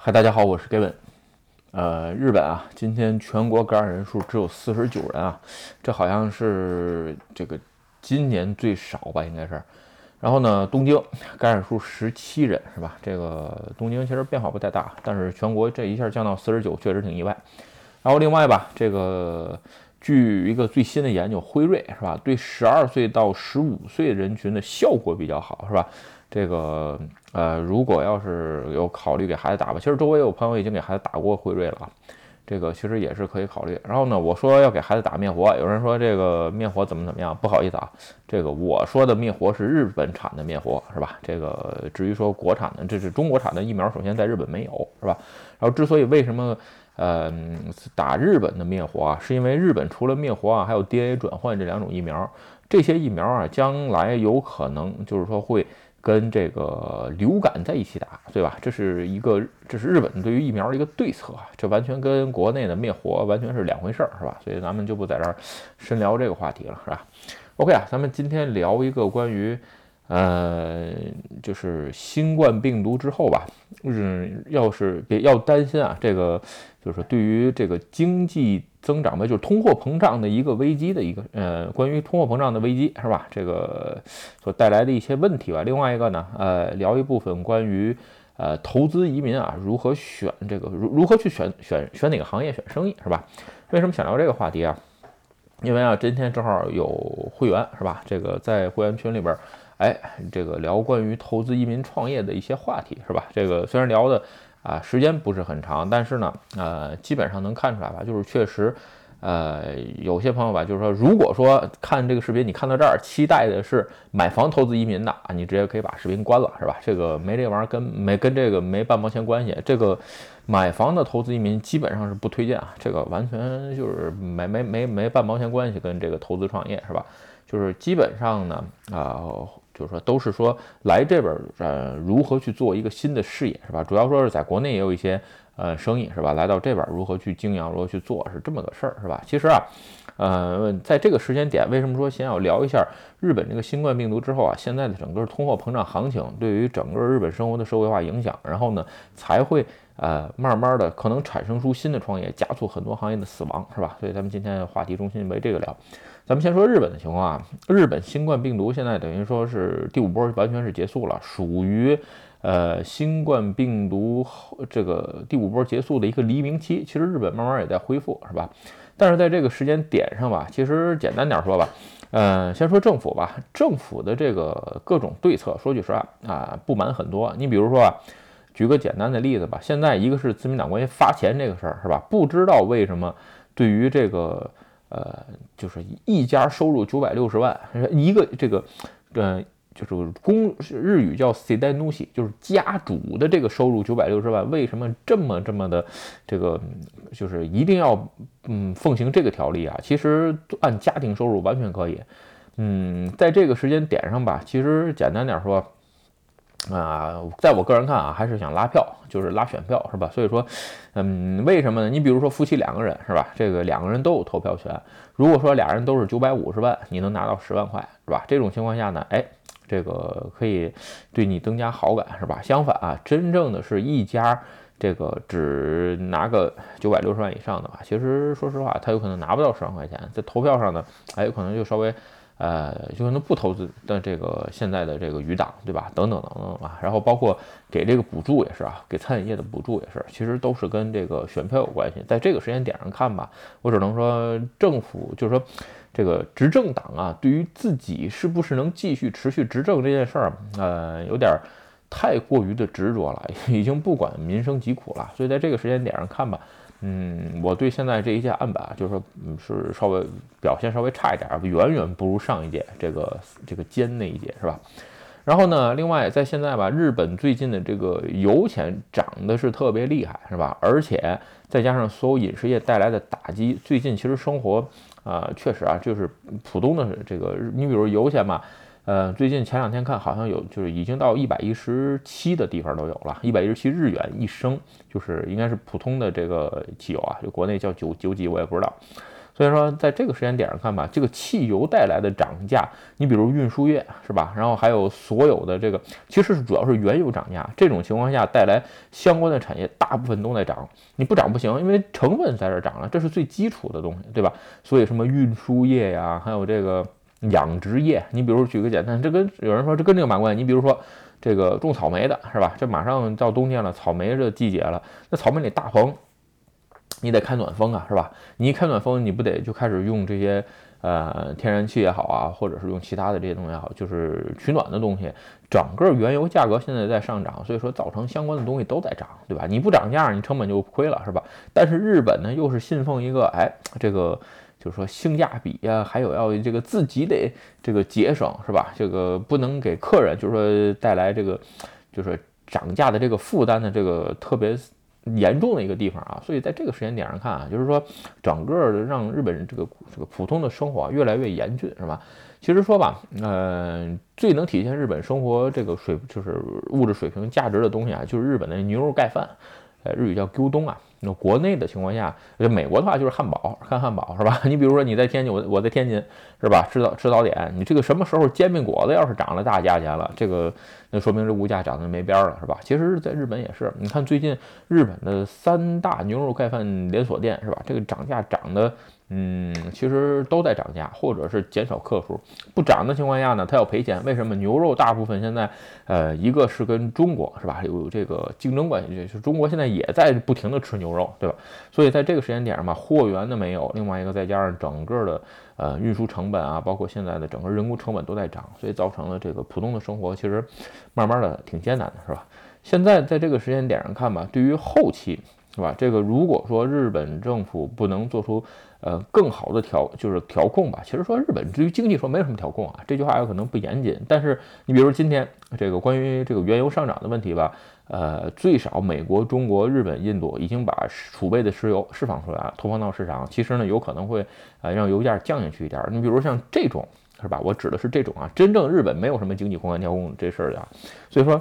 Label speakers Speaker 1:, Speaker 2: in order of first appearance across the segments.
Speaker 1: 嗨，大家好，我是 Gavin。呃，日本啊，今天全国感染人数只有四十九人啊，这好像是这个今年最少吧，应该是。然后呢，东京感染数十七人，是吧？这个东京其实变化不太大，但是全国这一下降到四十九，确实挺意外。然后另外吧，这个据一个最新的研究，辉瑞是吧，对十二岁到十五岁人群的效果比较好，是吧？这个呃，如果要是有考虑给孩子打吧，其实周围有朋友已经给孩子打过辉瑞了，这个其实也是可以考虑。然后呢，我说要给孩子打灭活，有人说这个灭活怎么怎么样，不好意思啊，这个我说的灭活是日本产的灭活，是吧？这个至于说国产的，这是中国产的疫苗，首先在日本没有，是吧？然后之所以为什么呃打日本的灭活啊，是因为日本除了灭活啊，还有 DNA 转换这两种疫苗，这些疫苗啊，将来有可能就是说会。跟这个流感在一起打，对吧？这是一个，这是日本对于疫苗的一个对策啊，这完全跟国内的灭活完全是两回事儿，是吧？所以咱们就不在这儿深聊这个话题了，是吧？OK 啊，咱们今天聊一个关于。呃，就是新冠病毒之后吧，嗯，要是别要担心啊，这个就是对于这个经济增长吧，就是通货膨胀的一个危机的一个呃，关于通货膨胀的危机是吧？这个所带来的一些问题吧。另外一个呢，呃，聊一部分关于呃投资移民啊，如何选这个如如何去选选选哪个行业选生意是吧？为什么想聊这个话题啊？因为啊，今天正好有会员是吧？这个在会员群里边。哎，这个聊关于投资移民创业的一些话题是吧？这个虽然聊的啊时间不是很长，但是呢，呃，基本上能看出来吧，就是确实，呃，有些朋友吧，就是说，如果说看这个视频，你看到这儿，期待的是买房投资移民的啊，你直接可以把视频关了，是吧？这个没这玩意儿，跟没跟这个没半毛钱关系。这个买房的投资移民基本上是不推荐啊，这个完全就是没没没没半毛钱关系跟这个投资创业是吧？就是基本上呢，啊。就是说，都是说来这边，呃，如何去做一个新的事业，是吧？主要说是在国内也有一些，呃，生意，是吧？来到这边如何去经营，如何去做，是这么个事儿，是吧？其实啊，呃，在这个时间点，为什么说先要聊一下日本这个新冠病毒之后啊，现在的整个通货膨胀行情对于整个日本生活的社会化影响，然后呢，才会呃慢慢的可能产生出新的创业，加速很多行业的死亡，是吧？所以咱们今天话题中心为这个聊。咱们先说日本的情况啊，日本新冠病毒现在等于说是第五波完全是结束了，属于呃新冠病毒这个第五波结束的一个黎明期。其实日本慢慢也在恢复，是吧？但是在这个时间点上吧，其实简单点说吧，呃，先说政府吧，政府的这个各种对策，说句实话啊，不满很多。你比如说啊，举个简单的例子吧，现在一个是自民党关于发钱这个事儿，是吧？不知道为什么对于这个。呃，就是一家收入九百六十万，一个这个，呃，就是公日语叫 s e d a n u s i 就是家主的这个收入九百六十万，为什么这么这么的这个，就是一定要嗯奉行这个条例啊？其实按家庭收入完全可以，嗯，在这个时间点上吧，其实简单点说。啊，在我个人看啊，还是想拉票，就是拉选票，是吧？所以说，嗯，为什么呢？你比如说夫妻两个人，是吧？这个两个人都有投票权。如果说俩人都是九百五十万，你能拿到十万块，是吧？这种情况下呢，哎，这个可以对你增加好感，是吧？相反啊，真正的是一家这个只拿个九百六十万以上的话，其实说实话，他有可能拿不到十万块钱，在投票上呢，还有可能就稍微。呃，就可能不投资的这个现在的这个余党，对吧？等等等等吧。然后包括给这个补助也是啊，给餐饮业的补助也是，其实都是跟这个选票有关系。在这个时间点上看吧，我只能说政府就是说这个执政党啊，对于自己是不是能继续持续执政这件事儿，呃，有点太过于的执着了，已经不管民生疾苦了。所以在这个时间点上看吧。嗯，我对现在这一届案板就是说，嗯，是稍微表现稍微差一点，远远不如上一届这个这个尖那一届，是吧？然后呢，另外在现在吧，日本最近的这个油钱涨的是特别厉害，是吧？而且再加上所有饮食业带来的打击，最近其实生活啊，确实啊，就是普通的这个，你比如油钱嘛。呃，最近前两天看，好像有就是已经到一百一十七的地方都有了，一百一十七日元一升，就是应该是普通的这个汽油啊，就国内叫九九几我也不知道。所以说，在这个时间点上看吧，这个汽油带来的涨价，你比如运输业是吧？然后还有所有的这个，其实是主要是原油涨价。这种情况下带来相关的产业大部分都在涨，你不涨不行，因为成本在这儿涨了，这是最基础的东西，对吧？所以什么运输业呀，还有这个养殖业，你比如举个简单，这跟有人说这跟这个嘛关系？你比如说这个种草莓的是吧？这马上到冬天了，草莓这季节了，那草莓里大棚。你得开暖风啊，是吧？你一开暖风，你不得就开始用这些呃天然气也好啊，或者是用其他的这些东西也好，就是取暖的东西。整个原油价格现在在上涨，所以说造成相关的东西都在涨，对吧？你不涨价，你成本就亏了，是吧？但是日本呢，又是信奉一个哎，这个就是说性价比呀，还有要这个自己得这个节省，是吧？这个不能给客人就是说带来这个就是涨价的这个负担的这个特别。严重的一个地方啊，所以在这个时间点上看啊，就是说整个的让日本人这个这个普通的生活越来越严峻，是吧？其实说吧，呃，最能体现日本生活这个水就是物质水平价值的东西啊，就是日本的牛肉盖饭，呃，日语叫 “Q 东”啊。那国内的情况下，就美国的话就是汉堡，看汉堡是吧？你比如说你在天津，我我在天津是吧？吃早吃早点，你这个什么时候煎饼果子要是涨了大价钱了，这个那说明这物价涨得没边了是吧？其实，在日本也是，你看最近日本的三大牛肉盖饭连锁店是吧？这个涨价涨的。嗯，其实都在涨价，或者是减少克数。不涨的情况下呢，它要赔钱。为什么？牛肉大部分现在，呃，一个是跟中国是吧有这个竞争关系，就是中国现在也在不停的吃牛肉，对吧？所以在这个时间点上嘛，货源的没有，另外一个再加上整个的呃运输成本啊，包括现在的整个人工成本都在涨，所以造成了这个普通的生活其实慢慢的挺艰难的，是吧？现在在这个时间点上看吧，对于后期。是吧？这个如果说日本政府不能做出呃更好的调，就是调控吧。其实说日本至于经济说没有什么调控啊，这句话有可能不严谨。但是你比如今天这个关于这个原油上涨的问题吧，呃，最少美国、中国、日本、印度已经把储备的石油释放出来了，投放到市场。其实呢，有可能会呃让油价降下去一点。你比如像这种是吧？我指的是这种啊，真正日本没有什么经济宏观调控这事儿的，所以说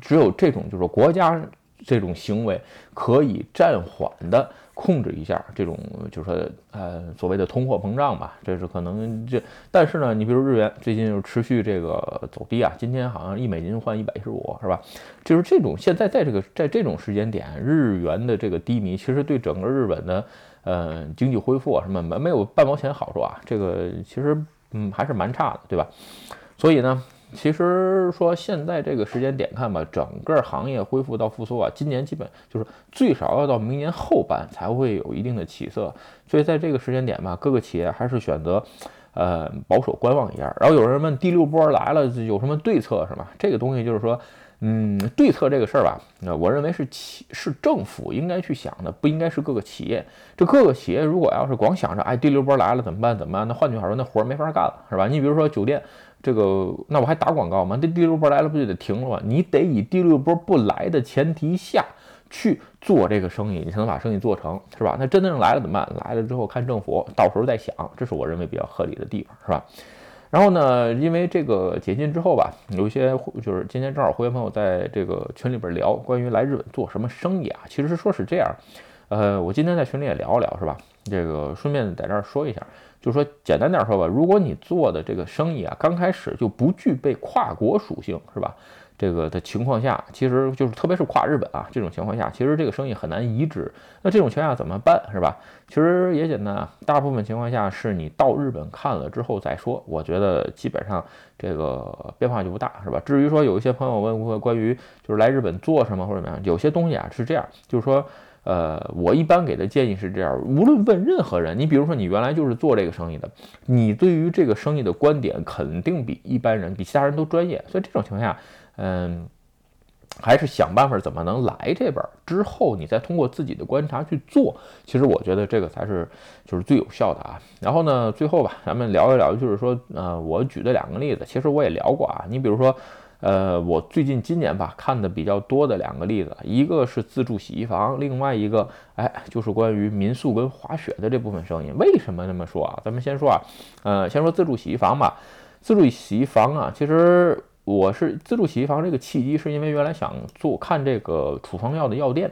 Speaker 1: 只有这种就是国家。这种行为可以暂缓的控制一下这种，就是说，呃，所谓的通货膨胀吧，这是可能这。但是呢，你比如日元最近就持续这个走低啊，今天好像一美金换一百一十五，是吧？就是这种现在在这个在这种时间点，日元的这个低迷，其实对整个日本的呃经济恢复啊什么没没有半毛钱好处啊，这个其实嗯还是蛮差的，对吧？所以呢。其实说现在这个时间点看吧，整个行业恢复到复苏啊，今年基本就是最少要到明年后半才会有一定的起色。所以在这个时间点吧，各个企业还是选择，呃，保守观望一下。然后有人问第六波来了有什么对策是吧？这个东西就是说，嗯，对策这个事儿吧，那我认为是企是政府应该去想的，不应该是各个企业。这各个企业如果要是光想着哎第六波来了怎么办怎么办？那换句话说，那活儿没法干了是吧？你比如说酒店。这个那我还打广告吗？这第六波来了不就得停了吗？你得以第六波不来的前提下去做这个生意，你才能把生意做成，是吧？那真正来了怎么办？来了之后看政府到时候再想，这是我认为比较合理的地方，是吧？然后呢，因为这个解禁之后吧，有一些就是今天正好会员朋友在这个群里边聊关于来日本做什么生意啊，其实说是这样，呃，我今天在群里也聊聊，是吧？这个顺便在这儿说一下。就是说，简单点说吧，如果你做的这个生意啊，刚开始就不具备跨国属性，是吧？这个的情况下，其实就是特别是跨日本啊这种情况下，其实这个生意很难移植。那这种情况下怎么办，是吧？其实也简单啊，大部分情况下是你到日本看了之后再说。我觉得基本上这个变化就不大，是吧？至于说有一些朋友问过关于就是来日本做什么或者怎么样，有些东西啊是这样，就是说。呃，我一般给的建议是这样：无论问任何人，你比如说你原来就是做这个生意的，你对于这个生意的观点肯定比一般人、比其他人都专业。所以这种情况下，嗯，还是想办法怎么能来这边，之后你再通过自己的观察去做。其实我觉得这个才是就是最有效的啊。然后呢，最后吧，咱们聊一聊，就是说，呃，我举的两个例子，其实我也聊过啊。你比如说。呃，我最近今年吧看的比较多的两个例子，一个是自助洗衣房，另外一个，哎，就是关于民宿跟滑雪的这部分生意。为什么这么说啊？咱们先说啊，呃，先说自助洗衣房吧。自助洗衣房啊，其实我是自助洗衣房这个契机，是因为原来想做看这个处方药的药店。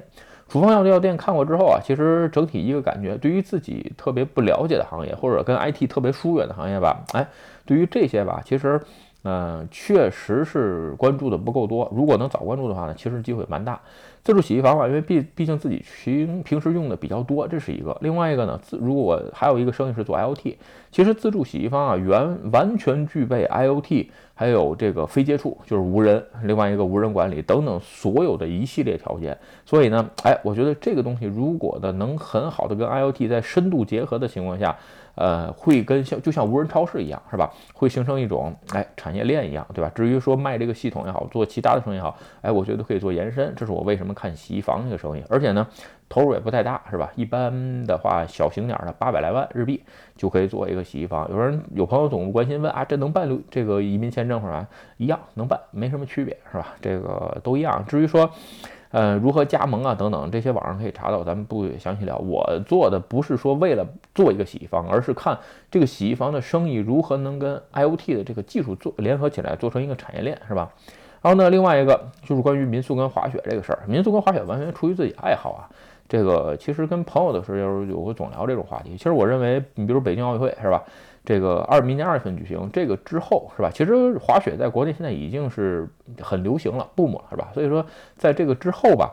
Speaker 1: 处方药的药店看过之后啊，其实整体一个感觉，对于自己特别不了解的行业，或者跟 IT 特别疏远的行业吧，哎，对于这些吧，其实。嗯，确实是关注的不够多。如果能早关注的话呢，其实机会蛮大。自助洗衣房吧，因为毕毕竟自己平平时用的比较多，这是一个。另外一个呢，自如果还有一个生意是做 IOT，其实自助洗衣房啊，原完全具备 IOT，还有这个非接触，就是无人，另外一个无人管理等等所有的一系列条件。所以呢，哎，我觉得这个东西如果呢能很好的跟 IOT 在深度结合的情况下。呃，会跟像就像无人超市一样，是吧？会形成一种哎产业链一样，对吧？至于说卖这个系统也好，做其他的生意也好，哎，我觉得可以做延伸。这是我为什么看洗衣房这个生意，而且呢，投入也不太大，是吧？一般的话，小型点的八百来万日币就可以做一个洗衣房。有人有朋友总关心问啊，这能办这个移民签证是吧？一样能办，没什么区别，是吧？这个都一样。至于说。呃，如何加盟啊？等等，这些网上可以查到，咱们不详细聊。我做的不是说为了做一个洗衣房，而是看这个洗衣房的生意如何能跟 IOT 的这个技术做联合起来，做成一个产业链，是吧？然后呢，另外一个就是关于民宿跟滑雪这个事儿。民宿跟滑雪完全出于自己爱好啊。这个其实跟朋友的时候有过总聊这种话题。其实我认为，你比如北京奥运会，是吧？这个二明年二月份举行，这个之后是吧？其实滑雪在国内现在已经是很流行了，boom 了是吧？所以说在这个之后吧，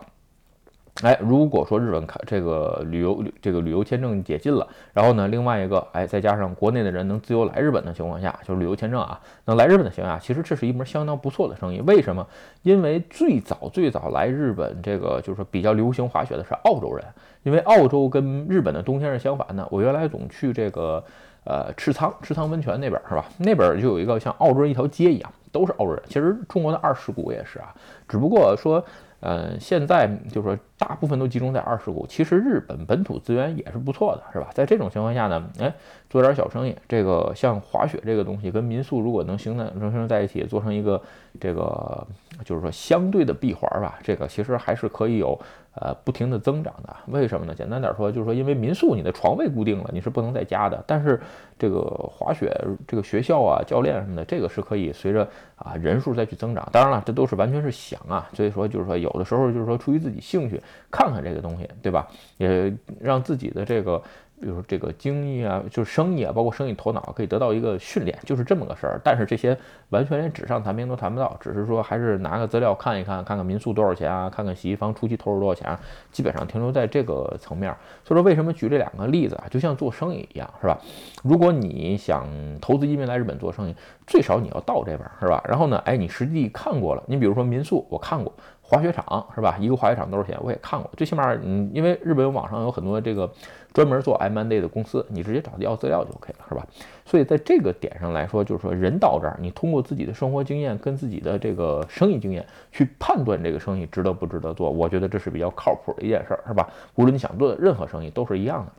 Speaker 1: 哎，如果说日本看这个旅游这个旅游签证解禁了，然后呢，另外一个哎，再加上国内的人能自由来日本的情况下，就是旅游签证啊，能来日本的情况下，其实这是一门相当不错的生意。为什么？因为最早最早来日本这个就是说比较流行滑雪的是澳洲人，因为澳洲跟日本的冬天是相反的。我原来总去这个。呃，赤仓赤仓温泉那边是吧？那边就有一个像澳洲人一条街一样，都是澳洲人。其实中国的二世谷也是啊，只不过说，呃，现在就是说大部分都集中在二世谷。其实日本本土资源也是不错的，是吧？在这种情况下呢，哎，做点小生意，这个像滑雪这个东西跟民宿如果能形成能形成在一起，做成一个这个就是说相对的闭环吧，这个其实还是可以有。呃，不停的增长的，为什么呢？简单点说，就是说，因为民宿你的床位固定了，你是不能再加的。但是这个滑雪这个学校啊、教练什么的，这个是可以随着啊人数再去增长。当然了，这都是完全是想啊，所以说就是说，有的时候就是说出于自己兴趣看看这个东西，对吧？也让自己的这个。比如说这个经验啊，就是生意啊，包括生意头脑可以得到一个训练，就是这么个事儿。但是这些完全连纸上谈兵都谈不到，只是说还是拿个资料看一看，看看民宿多少钱啊，看看洗衣房初期投入多少钱啊，基本上停留在这个层面。所以说为什么举这两个例子啊，就像做生意一样，是吧？如果你想投资移民来日本做生意，最少你要到这边，是吧？然后呢，哎，你实际看过了，你比如说民宿，我看过。滑雪场是吧？一个滑雪场多少钱？我也看过，最起码嗯，因为日本网上有很多这个专门做 M&A 的公司，你直接找他要资料就 OK 了，是吧？所以在这个点上来说，就是说人到这儿，你通过自己的生活经验跟自己的这个生意经验去判断这个生意值得不值得做，我觉得这是比较靠谱的一件事儿，是吧？无论你想做任何生意都是一样的，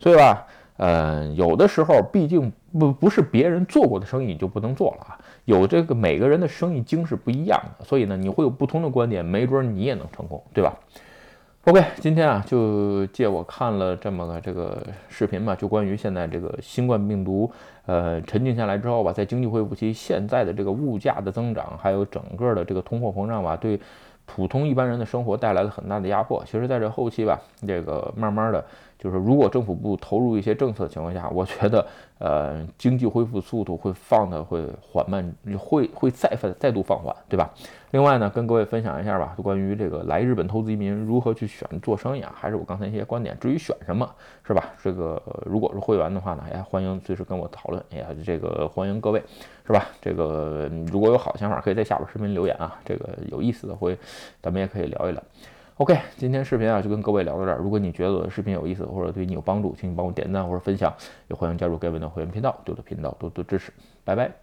Speaker 1: 所以吧。嗯，有的时候毕竟不不是别人做过的生意你就不能做了啊。有这个每个人的生意经是不一样的，所以呢，你会有不同的观点，没准你也能成功，对吧？OK，今天啊，就借我看了这么个这个视频嘛，就关于现在这个新冠病毒，呃，沉静下来之后吧，在经济恢复期，现在的这个物价的增长，还有整个的这个通货膨胀吧，对普通一般人的生活带来了很大的压迫。其实，在这后期吧，这个慢慢的。就是如果政府不投入一些政策的情况下，我觉得，呃，经济恢复速度会放的会缓慢，会会再再再度放缓，对吧？另外呢，跟各位分享一下吧，关于这个来日本投资移民如何去选做生意啊，还是我刚才一些观点。至于选什么，是吧？这个如果是会员的话呢，也，欢迎随时跟我讨论，哎呀，这个欢迎各位，是吧？这个如果有好想法，可以在下边视频留言啊，这个有意思的会，咱们也可以聊一聊。OK，今天视频啊就跟各位聊到这儿。如果你觉得我的视频有意思或者对你有帮助，请你帮我点赞或者分享，也欢迎加入盖文的会员频道，对我的频道多多支持。拜拜。